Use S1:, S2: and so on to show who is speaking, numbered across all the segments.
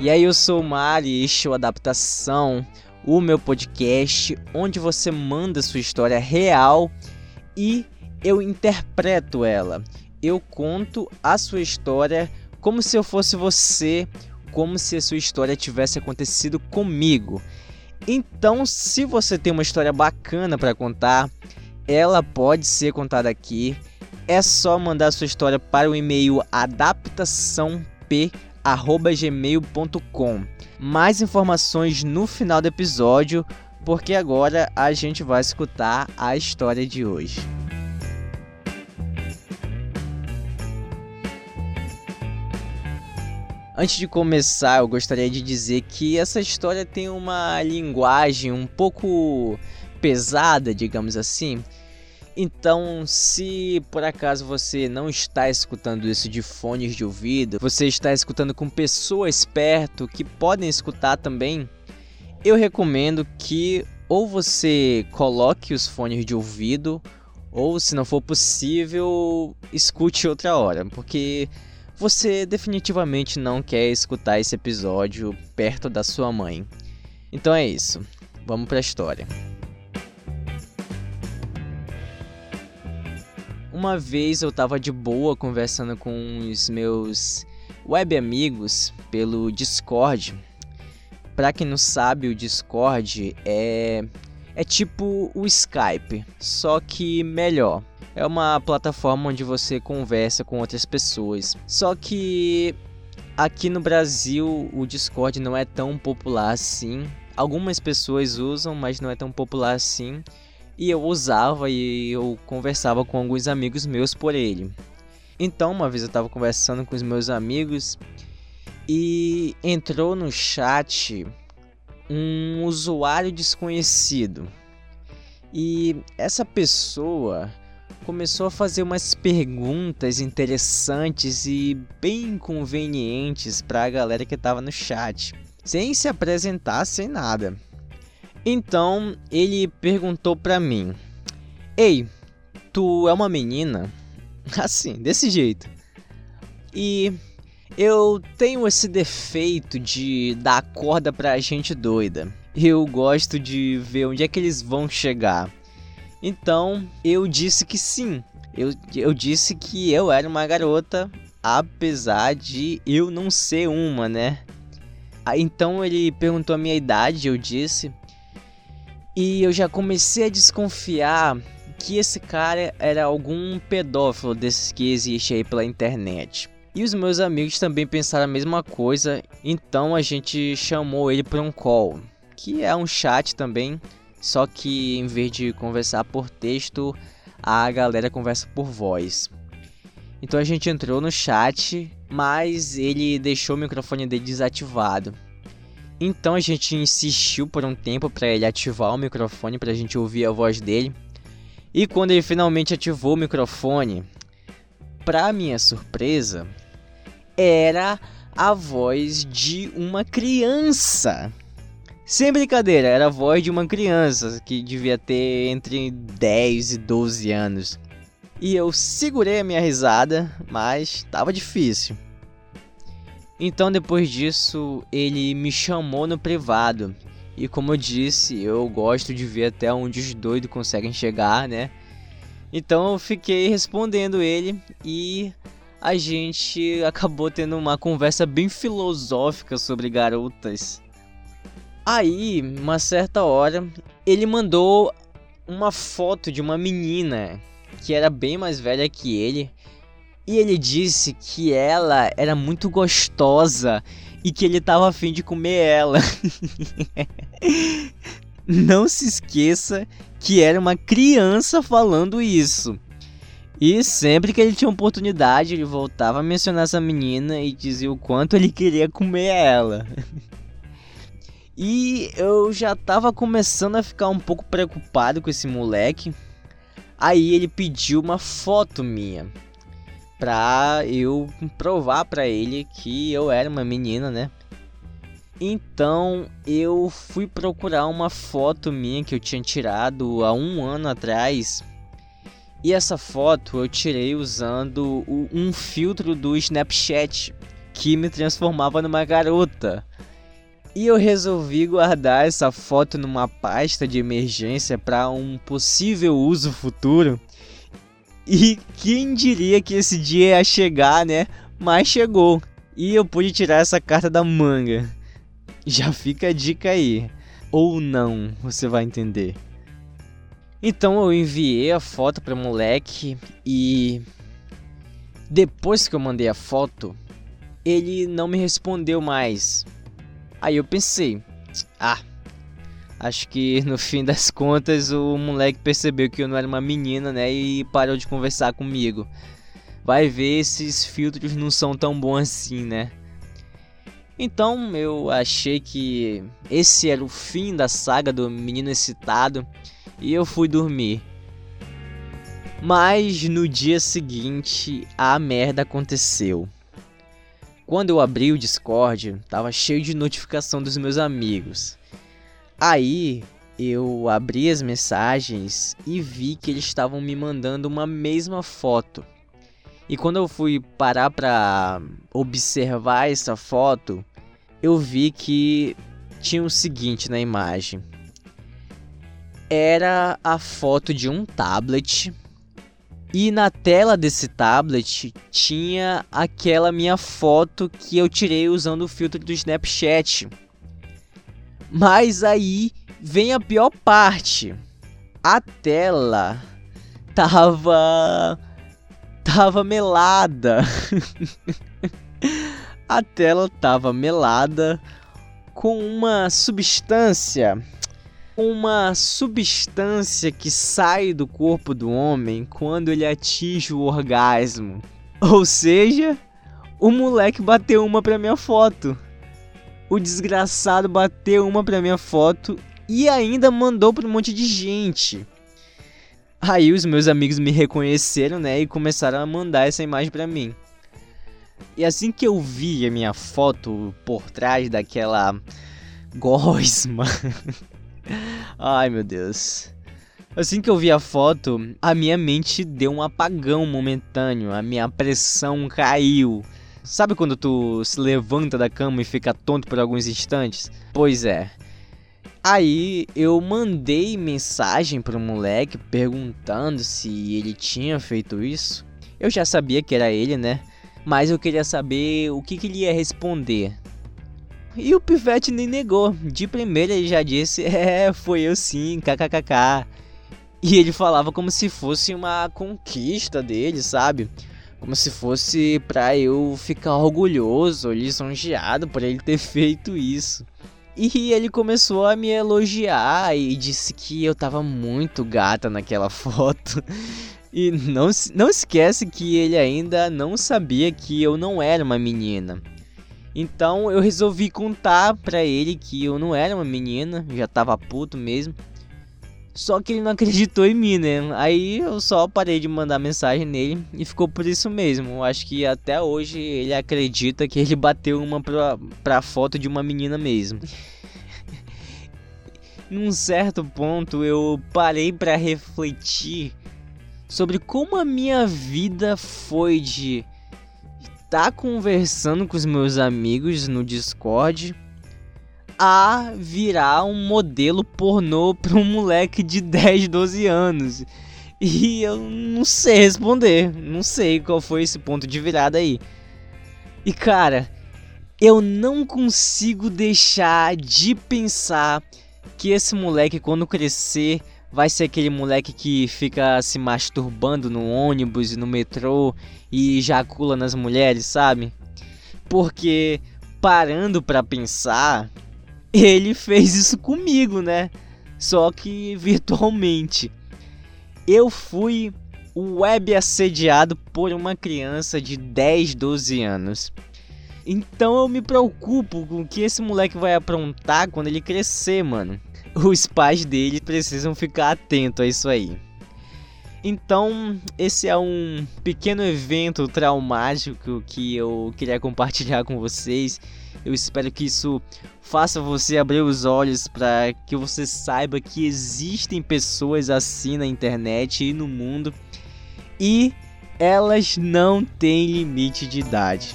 S1: E aí, eu sou o Mari e este é o Adaptação, o meu podcast onde você manda sua história real e eu interpreto ela. Eu conto a sua história como se eu fosse você, como se a sua história tivesse acontecido comigo. Então, se você tem uma história bacana para contar, ela pode ser contada aqui. É só mandar sua história para o e-mail adaptaçãop gmail.com. Mais informações no final do episódio, porque agora a gente vai escutar a história de hoje. Antes de começar, eu gostaria de dizer que essa história tem uma linguagem um pouco pesada, digamos assim. Então, se por acaso você não está escutando isso de fones de ouvido, você está escutando com pessoas perto que podem escutar também, eu recomendo que ou você coloque os fones de ouvido, ou se não for possível, escute outra hora, porque você definitivamente não quer escutar esse episódio perto da sua mãe. Então é isso, vamos para a história. Uma vez eu tava de boa conversando com os meus web amigos pelo Discord. Para quem não sabe, o Discord é é tipo o Skype, só que melhor. É uma plataforma onde você conversa com outras pessoas. Só que aqui no Brasil o Discord não é tão popular assim. Algumas pessoas usam, mas não é tão popular assim e eu usava e eu conversava com alguns amigos meus por ele. Então, uma vez eu estava conversando com os meus amigos e entrou no chat um usuário desconhecido. E essa pessoa começou a fazer umas perguntas interessantes e bem convenientes para a galera que estava no chat, sem se apresentar, sem nada. Então ele perguntou pra mim: Ei, tu é uma menina? Assim, desse jeito. E eu tenho esse defeito de dar corda pra gente doida. Eu gosto de ver onde é que eles vão chegar. Então eu disse que sim. Eu, eu disse que eu era uma garota, apesar de eu não ser uma, né? Então ele perguntou a minha idade, eu disse. E eu já comecei a desconfiar que esse cara era algum pedófilo desses que existe aí pela internet. E os meus amigos também pensaram a mesma coisa, então a gente chamou ele para um call, que é um chat também, só que em vez de conversar por texto, a galera conversa por voz. Então a gente entrou no chat, mas ele deixou o microfone dele desativado. Então a gente insistiu por um tempo para ele ativar o microfone para a gente ouvir a voz dele. E quando ele finalmente ativou o microfone, para minha surpresa, era a voz de uma criança. Sem brincadeira, era a voz de uma criança que devia ter entre 10 e 12 anos. E eu segurei a minha risada, mas estava difícil. Então depois disso, ele me chamou no privado. E como eu disse, eu gosto de ver até onde os doidos conseguem chegar, né? Então eu fiquei respondendo ele e a gente acabou tendo uma conversa bem filosófica sobre garotas. Aí, uma certa hora, ele mandou uma foto de uma menina que era bem mais velha que ele e ele disse que ela era muito gostosa e que ele tava afim de comer ela. Não se esqueça que era uma criança falando isso. E sempre que ele tinha oportunidade, ele voltava a mencionar essa menina e dizia o quanto ele queria comer ela. e eu já tava começando a ficar um pouco preocupado com esse moleque. Aí ele pediu uma foto minha pra eu provar para ele que eu era uma menina, né? Então eu fui procurar uma foto minha que eu tinha tirado há um ano atrás. E essa foto eu tirei usando um filtro do Snapchat, que me transformava numa garota. E eu resolvi guardar essa foto numa pasta de emergência para um possível uso futuro. E quem diria que esse dia ia chegar, né? Mas chegou. E eu pude tirar essa carta da manga. Já fica a dica aí. Ou não, você vai entender. Então eu enviei a foto para moleque e depois que eu mandei a foto, ele não me respondeu mais. Aí eu pensei, ah, acho que no fim das contas o moleque percebeu que eu não era uma menina, né? E parou de conversar comigo. Vai ver esses filtros não são tão bons assim, né? Então eu achei que esse era o fim da saga do menino excitado e eu fui dormir. Mas no dia seguinte a merda aconteceu. Quando eu abri o Discord, tava cheio de notificação dos meus amigos. Aí eu abri as mensagens e vi que eles estavam me mandando uma mesma foto. E quando eu fui parar para observar essa foto, eu vi que tinha o seguinte na imagem. Era a foto de um tablet e na tela desse tablet tinha aquela minha foto que eu tirei usando o filtro do Snapchat. Mas aí vem a pior parte. A tela tava tava melada. a tela tava melada com uma substância uma substância que sai do corpo do homem quando ele atinge o orgasmo. Ou seja, o moleque bateu uma pra minha foto. O desgraçado bateu uma pra minha foto e ainda mandou pra um monte de gente. Aí os meus amigos me reconheceram, né, e começaram a mandar essa imagem pra mim. E assim que eu vi a minha foto por trás daquela gosma Ai, meu Deus. Assim que eu vi a foto, a minha mente deu um apagão momentâneo, a minha pressão caiu. Sabe quando tu se levanta da cama e fica tonto por alguns instantes? Pois é. Aí eu mandei mensagem pro moleque perguntando se ele tinha feito isso. Eu já sabia que era ele, né? Mas eu queria saber o que, que ele ia responder. E o Pivete nem negou. De primeira ele já disse: É, foi eu sim, kkkk. E ele falava como se fosse uma conquista dele, sabe? Como se fosse pra eu ficar orgulhoso, lisonjeado por ele ter feito isso. E ele começou a me elogiar e disse que eu tava muito gata naquela foto. E não, não esquece que ele ainda não sabia que eu não era uma menina. Então eu resolvi contar pra ele que eu não era uma menina, já tava puto mesmo. Só que ele não acreditou em mim, né? Aí eu só parei de mandar mensagem nele e ficou por isso mesmo. Eu acho que até hoje ele acredita que ele bateu uma pra, pra foto de uma menina mesmo. Num certo ponto eu parei para refletir sobre como a minha vida foi de tá conversando com os meus amigos no Discord a virar um modelo pornô para um moleque de 10, 12 anos. E eu não sei responder, não sei qual foi esse ponto de virada aí. E cara, eu não consigo deixar de pensar que esse moleque quando crescer vai ser aquele moleque que fica se masturbando no ônibus no metrô e ejacula nas mulheres, sabe? Porque parando para pensar, ele fez isso comigo, né? Só que virtualmente. Eu fui web assediado por uma criança de 10, 12 anos. Então eu me preocupo com o que esse moleque vai aprontar quando ele crescer, mano os pais dele precisam ficar atentos a isso aí. Então, esse é um pequeno evento traumático que eu queria compartilhar com vocês. Eu espero que isso faça você abrir os olhos para que você saiba que existem pessoas assim na internet e no mundo e elas não têm limite de idade.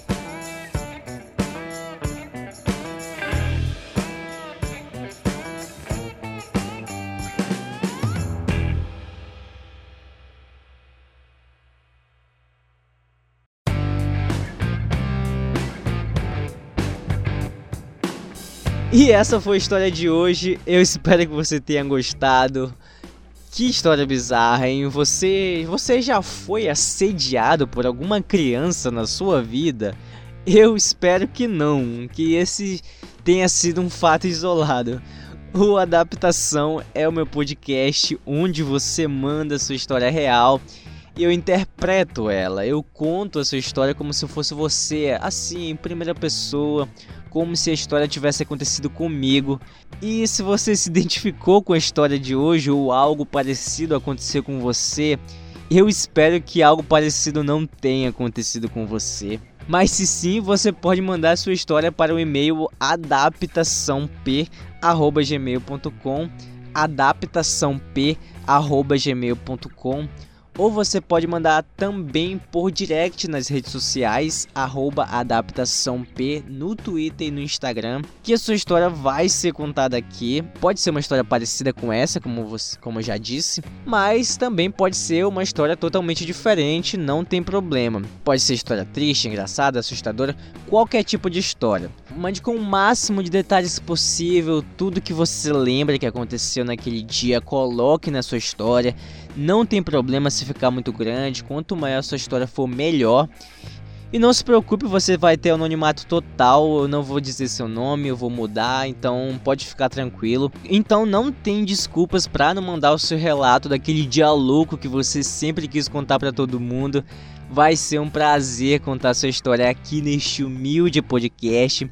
S1: E essa foi a história de hoje. Eu espero que você tenha gostado. Que história bizarra, hein? Você, você já foi assediado por alguma criança na sua vida? Eu espero que não, que esse tenha sido um fato isolado. O Adaptação é o meu podcast onde você manda sua história real eu interpreto ela. Eu conto a sua história como se fosse você, assim, em primeira pessoa, como se a história tivesse acontecido comigo. E se você se identificou com a história de hoje ou algo parecido aconteceu com você, eu espero que algo parecido não tenha acontecido com você. Mas se sim, você pode mandar sua história para o e-mail adaptaçãop@gmail.com, adaptaçãop@gmail.com ou você pode mandar também por direct nas redes sociais, adaptaçãop no Twitter e no Instagram, que a sua história vai ser contada aqui. Pode ser uma história parecida com essa, como, você, como eu já disse, mas também pode ser uma história totalmente diferente, não tem problema. Pode ser história triste, engraçada, assustadora, qualquer tipo de história. Mande com o máximo de detalhes possível, tudo que você lembra que aconteceu naquele dia, coloque na sua história. Não tem problema se ficar muito grande, quanto maior a sua história for, melhor. E não se preocupe, você vai ter anonimato total. Eu não vou dizer seu nome, eu vou mudar, então pode ficar tranquilo. Então não tem desculpas para não mandar o seu relato daquele dia louco que você sempre quis contar para todo mundo. Vai ser um prazer contar sua história aqui neste humilde podcast.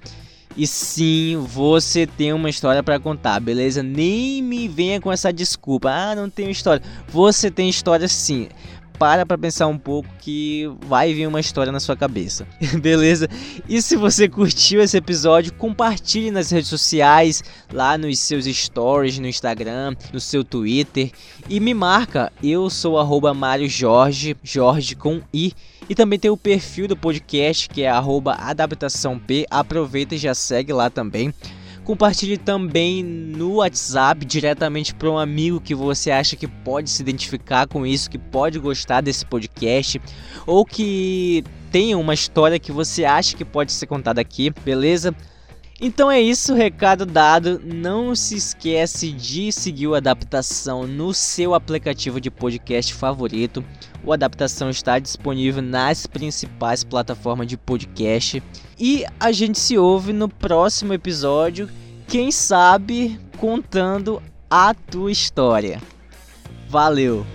S1: E sim, você tem uma história para contar, beleza? Nem me venha com essa desculpa. Ah, não tenho história. Você tem história sim. Para pra pensar um pouco que vai vir uma história na sua cabeça, beleza? E se você curtiu esse episódio, compartilhe nas redes sociais, lá nos seus stories no Instagram, no seu Twitter e me marca. Eu sou arroba Mário Jorge, Jorge com I e também tem o perfil do podcast que é adaptaçãop. Aproveita e já segue lá também. Compartilhe também no WhatsApp diretamente para um amigo que você acha que pode se identificar com isso, que pode gostar desse podcast ou que tenha uma história que você acha que pode ser contada aqui, beleza? Então é isso, recado dado. Não se esquece de seguir o Adaptação no seu aplicativo de podcast favorito. O Adaptação está disponível nas principais plataformas de podcast. E a gente se ouve no próximo episódio, quem sabe contando a tua história. Valeu!